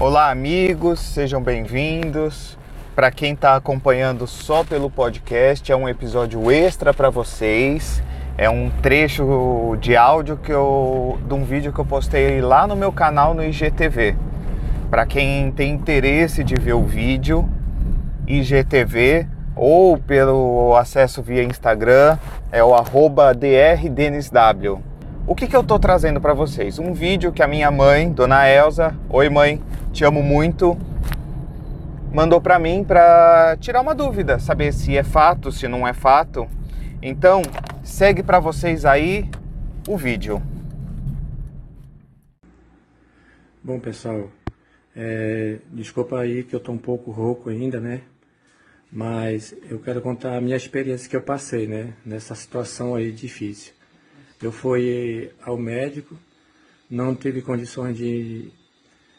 Olá, amigos, sejam bem-vindos. Para quem está acompanhando só pelo podcast, é um episódio extra para vocês. É um trecho de áudio que eu, de um vídeo que eu postei lá no meu canal no IGTV. Para quem tem interesse de ver o vídeo, IGTV ou pelo acesso via Instagram, é o arroba drdenisw. O que, que eu estou trazendo para vocês? Um vídeo que a minha mãe, Dona Elza, oi mãe, te amo muito, mandou para mim para tirar uma dúvida, saber se é fato, se não é fato. Então, segue para vocês aí o vídeo. Bom, pessoal, é, desculpa aí que eu tô um pouco rouco ainda, né? Mas eu quero contar a minha experiência que eu passei, né? Nessa situação aí difícil. Eu fui ao médico, não tive condições de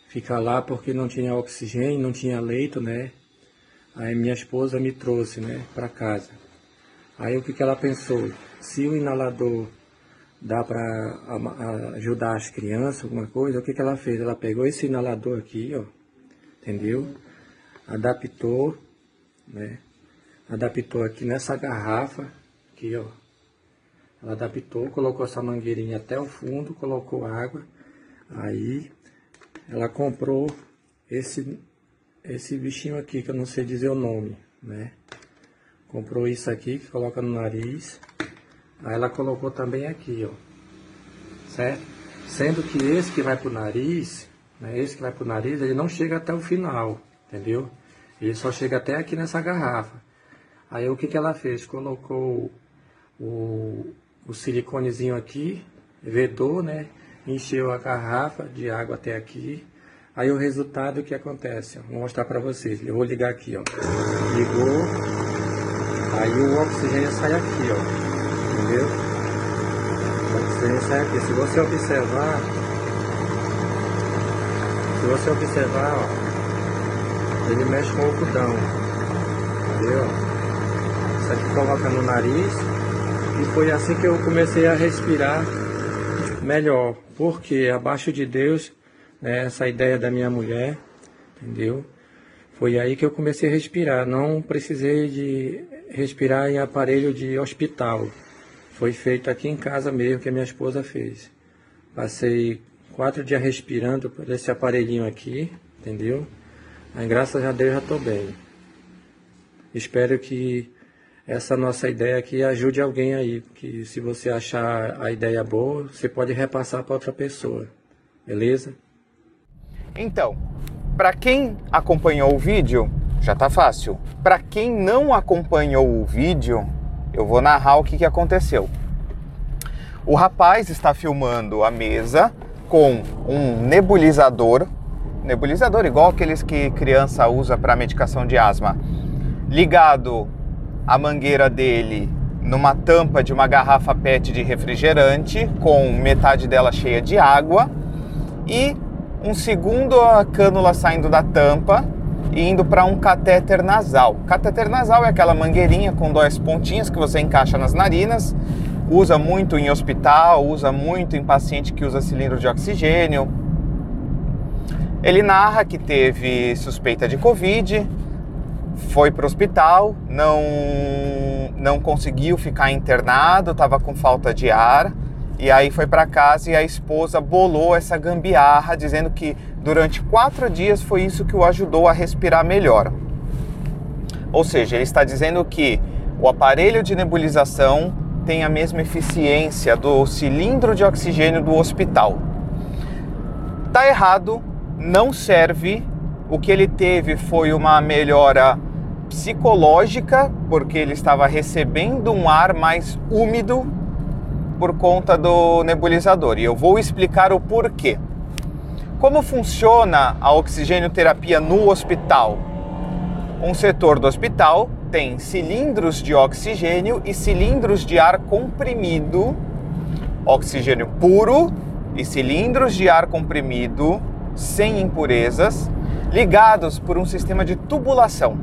ficar lá porque não tinha oxigênio, não tinha leito, né? Aí minha esposa me trouxe, né, para casa. Aí o que, que ela pensou? Se o inalador dá para ajudar as crianças, alguma coisa, o que, que ela fez? Ela pegou esse inalador aqui, ó, entendeu? Adaptou, né? Adaptou aqui nessa garrafa, aqui, ó, ela adaptou, colocou essa mangueirinha até o fundo, colocou água. Aí ela comprou esse, esse bichinho aqui, que eu não sei dizer o nome, né? Comprou isso aqui, que coloca no nariz. Aí ela colocou também aqui, ó. Certo? Sendo que esse que vai pro nariz, né? Esse que vai pro nariz, ele não chega até o final, entendeu? Ele só chega até aqui nessa garrafa. Aí o que que ela fez? Colocou o, o siliconezinho aqui, vedou, né? Encheu a garrafa de água até aqui. Aí o resultado que acontece, vou mostrar para vocês. Eu vou ligar aqui, ó. Ligou. Aí o oxigênio sai aqui, ó. Entendeu? O oxigênio sai aqui. Se você observar, se você observar, ó, ele mexe com o algodão. Entendeu? Isso aqui coloca no nariz e foi assim que eu comecei a respirar melhor. Porque abaixo de Deus, né, essa ideia da minha mulher, entendeu? Foi aí que eu comecei a respirar. Não precisei de respirar em aparelho de hospital. Foi feito aqui em casa mesmo, que a minha esposa fez. Passei quatro dias respirando por esse aparelhinho aqui, entendeu? Aí, graças a Deus já estou bem. Espero que essa nossa ideia aqui ajude alguém aí, que se você achar a ideia boa, você pode repassar para outra pessoa, beleza? Então, para quem acompanhou o vídeo, já tá fácil. Para quem não acompanhou o vídeo, eu vou narrar o que, que aconteceu. O rapaz está filmando a mesa com um nebulizador, nebulizador igual aqueles que criança usa para medicação de asma, ligado a mangueira dele numa tampa de uma garrafa PET de refrigerante, com metade dela cheia de água, e um segundo a cânula saindo da tampa e indo para um catéter nasal. Catéter nasal é aquela mangueirinha com duas pontinhas que você encaixa nas narinas, usa muito em hospital, usa muito em paciente que usa cilindro de oxigênio. Ele narra que teve suspeita de Covid, foi para o hospital, não, não conseguiu ficar internado, estava com falta de ar. E aí foi para casa e a esposa bolou essa gambiarra, dizendo que durante quatro dias foi isso que o ajudou a respirar melhor. Ou seja, ele está dizendo que o aparelho de nebulização tem a mesma eficiência do cilindro de oxigênio do hospital. Tá errado, não serve. O que ele teve foi uma melhora psicológica, porque ele estava recebendo um ar mais úmido por conta do nebulizador. E eu vou explicar o porquê. Como funciona a oxigênio-terapia no hospital? Um setor do hospital tem cilindros de oxigênio e cilindros de ar comprimido, oxigênio puro e cilindros de ar comprimido sem impurezas, ligados por um sistema de tubulação.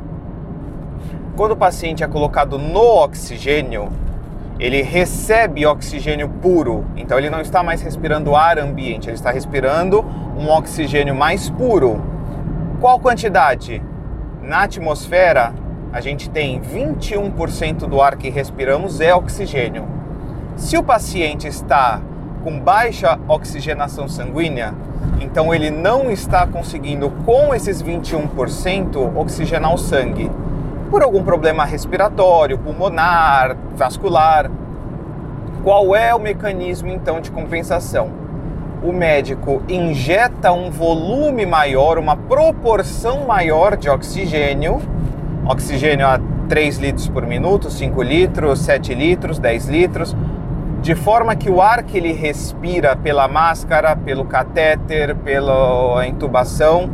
Quando o paciente é colocado no oxigênio, ele recebe oxigênio puro, então ele não está mais respirando ar ambiente, ele está respirando um oxigênio mais puro. Qual quantidade? Na atmosfera, a gente tem 21% do ar que respiramos é oxigênio. Se o paciente está com baixa oxigenação sanguínea, então ele não está conseguindo com esses 21% oxigenar o sangue. Por algum problema respiratório, pulmonar, vascular. Qual é o mecanismo então de compensação? O médico injeta um volume maior, uma proporção maior de oxigênio, oxigênio a 3 litros por minuto, 5 litros, 7 litros, 10 litros, de forma que o ar que ele respira pela máscara, pelo catéter, pela intubação,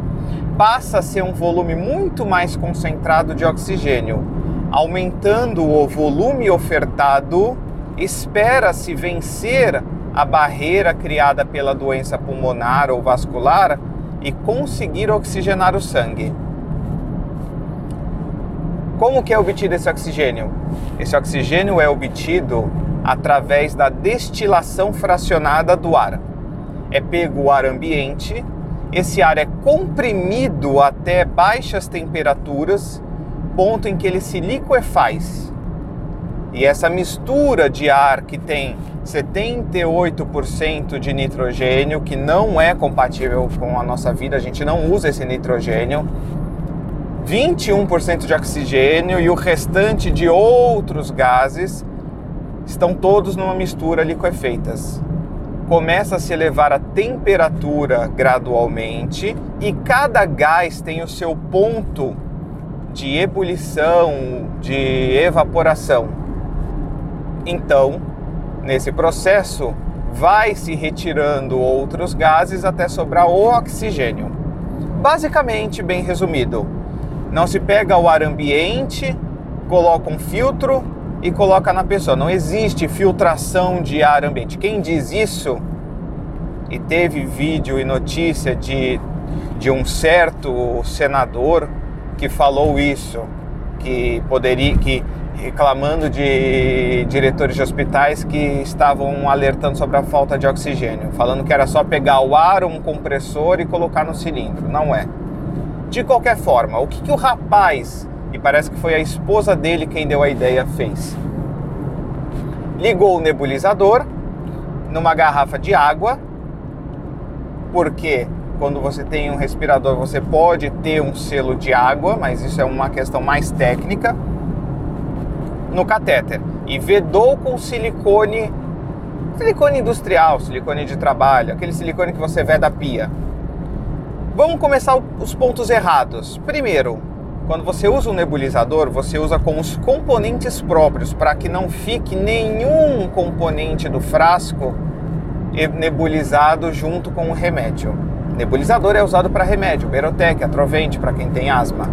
passa a ser um volume muito mais concentrado de oxigênio. Aumentando o volume ofertado, espera-se vencer a barreira criada pela doença pulmonar ou vascular e conseguir oxigenar o sangue. Como que é obtido esse oxigênio? Esse oxigênio é obtido através da destilação fracionada do ar. É pego o ar ambiente, esse ar é comprimido até baixas temperaturas, ponto em que ele se liquefaz. E essa mistura de ar que tem 78% de nitrogênio, que não é compatível com a nossa vida, a gente não usa esse nitrogênio, 21% de oxigênio e o restante de outros gases estão todos numa mistura liquefeitas. Começa a se elevar a temperatura gradualmente e cada gás tem o seu ponto de ebulição, de evaporação. Então, nesse processo, vai se retirando outros gases até sobrar o oxigênio. Basicamente, bem resumido, não se pega o ar ambiente, coloca um filtro e coloca na pessoa. Não existe filtração de ar ambiente. Quem diz isso e teve vídeo e notícia de, de um certo senador que falou isso, que poderia que reclamando de diretores de hospitais que estavam alertando sobre a falta de oxigênio, falando que era só pegar o ar, um compressor e colocar no cilindro. Não é. De qualquer forma, o que, que o rapaz e parece que foi a esposa dele quem deu a ideia fez. Ligou o nebulizador numa garrafa de água, porque quando você tem um respirador você pode ter um selo de água, mas isso é uma questão mais técnica, no catéter e vedou com silicone, silicone industrial, silicone de trabalho, aquele silicone que você vê da pia. Vamos começar os pontos errados. Primeiro, quando você usa um nebulizador, você usa com os componentes próprios para que não fique nenhum componente do frasco nebulizado junto com o remédio. Nebulizador é usado para remédio, Berotec, Atrovente para quem tem asma.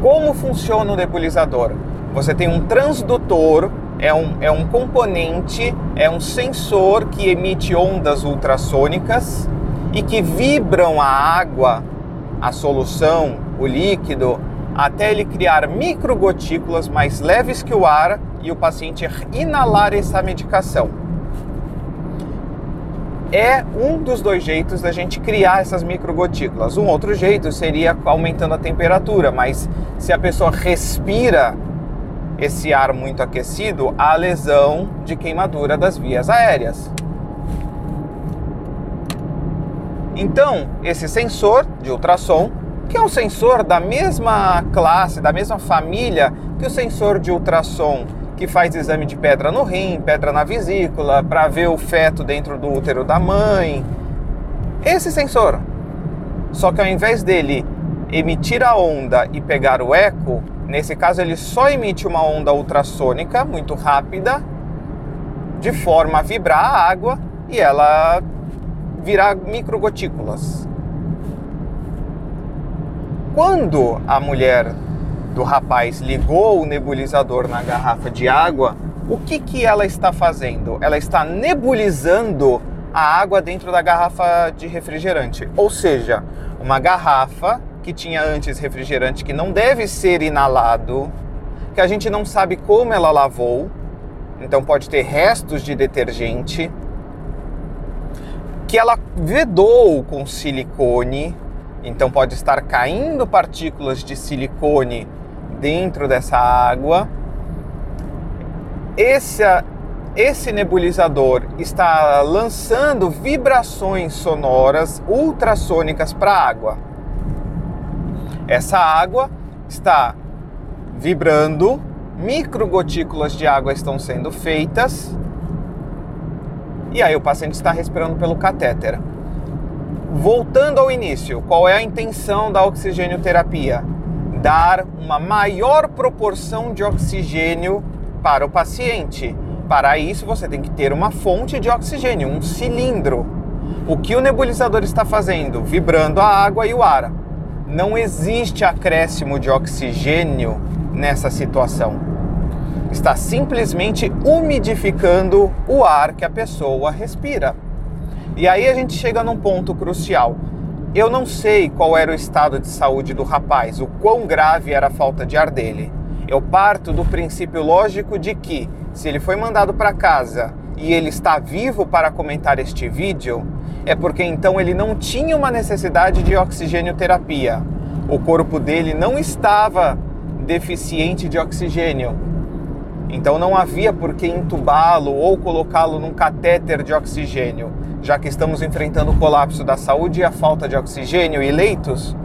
Como funciona o nebulizador? Você tem um transdutor, é um, é um componente, é um sensor que emite ondas ultrassônicas e que vibram a água a solução, o líquido, até ele criar microgotículas mais leves que o ar e o paciente inalar essa medicação. É um dos dois jeitos da gente criar essas microgotículas. Um outro jeito seria aumentando a temperatura, mas se a pessoa respira esse ar muito aquecido, há lesão de queimadura das vias aéreas. Então, esse sensor de ultrassom, que é um sensor da mesma classe, da mesma família que o sensor de ultrassom que faz exame de pedra no rim, pedra na vesícula, para ver o feto dentro do útero da mãe. Esse sensor. Só que ao invés dele emitir a onda e pegar o eco, nesse caso ele só emite uma onda ultrassônica muito rápida, de forma a vibrar a água e ela virar microgotículas. Quando a mulher do rapaz ligou o nebulizador na garrafa de água, o que, que ela está fazendo? Ela está nebulizando a água dentro da garrafa de refrigerante. Ou seja, uma garrafa que tinha antes refrigerante que não deve ser inalado, que a gente não sabe como ela lavou, então pode ter restos de detergente, que ela vedou com silicone Então pode estar caindo partículas de silicone dentro dessa água. Esse, esse nebulizador está lançando vibrações sonoras ultrassônicas para a água. Essa água está vibrando, microgotículas de água estão sendo feitas e aí o paciente está respirando pelo catéter. Voltando ao início, qual é a intenção da oxigênio terapia? Dar uma maior proporção de oxigênio para o paciente. Para isso, você tem que ter uma fonte de oxigênio, um cilindro. O que o nebulizador está fazendo? Vibrando a água e o ar. Não existe acréscimo de oxigênio nessa situação está simplesmente umidificando o ar que a pessoa respira. E aí a gente chega num ponto crucial. Eu não sei qual era o estado de saúde do rapaz, o quão grave era a falta de ar dele. Eu parto do princípio lógico de que, se ele foi mandado para casa e ele está vivo para comentar este vídeo, é porque então ele não tinha uma necessidade de oxigênio terapia. O corpo dele não estava deficiente de oxigênio, então não havia por que entubá-lo ou colocá-lo num catéter de oxigênio, já que estamos enfrentando o colapso da saúde e a falta de oxigênio e leitos.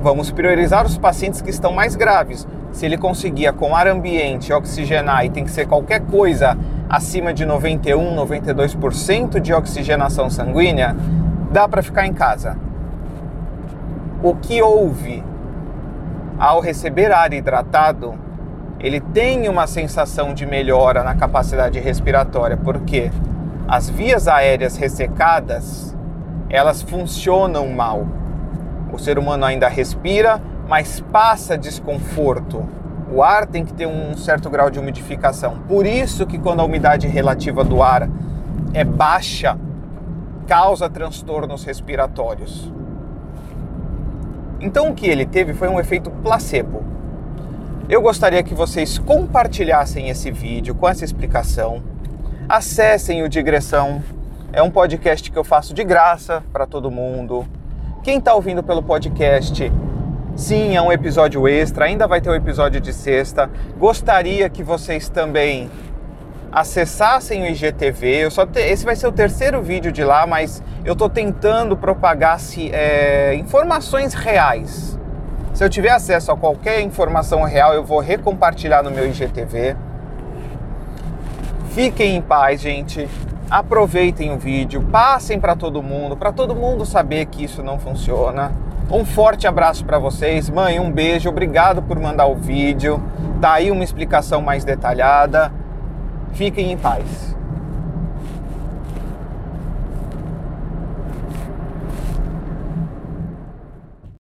Vamos priorizar os pacientes que estão mais graves. Se ele conseguia com ar ambiente oxigenar e tem que ser qualquer coisa acima de 91, 92% de oxigenação sanguínea, dá para ficar em casa. O que houve ao receber ar hidratado ele tem uma sensação de melhora na capacidade respiratória, porque as vias aéreas ressecadas, elas funcionam mal. O ser humano ainda respira, mas passa desconforto. O ar tem que ter um certo grau de umidificação. Por isso que quando a umidade relativa do ar é baixa, causa transtornos respiratórios. Então o que ele teve foi um efeito placebo. Eu gostaria que vocês compartilhassem esse vídeo com essa explicação. Acessem o Digressão. É um podcast que eu faço de graça para todo mundo. Quem está ouvindo pelo podcast, sim, é um episódio extra. Ainda vai ter o um episódio de sexta. Gostaria que vocês também acessassem o IGTV. Eu só te... Esse vai ser o terceiro vídeo de lá, mas eu estou tentando propagar é, informações reais se eu tiver acesso a qualquer informação real, eu vou recompartilhar no meu IGTV. Fiquem em paz, gente. Aproveitem o vídeo, passem para todo mundo, para todo mundo saber que isso não funciona. Um forte abraço para vocês. Mãe, um beijo. Obrigado por mandar o vídeo. Tá aí uma explicação mais detalhada. Fiquem em paz.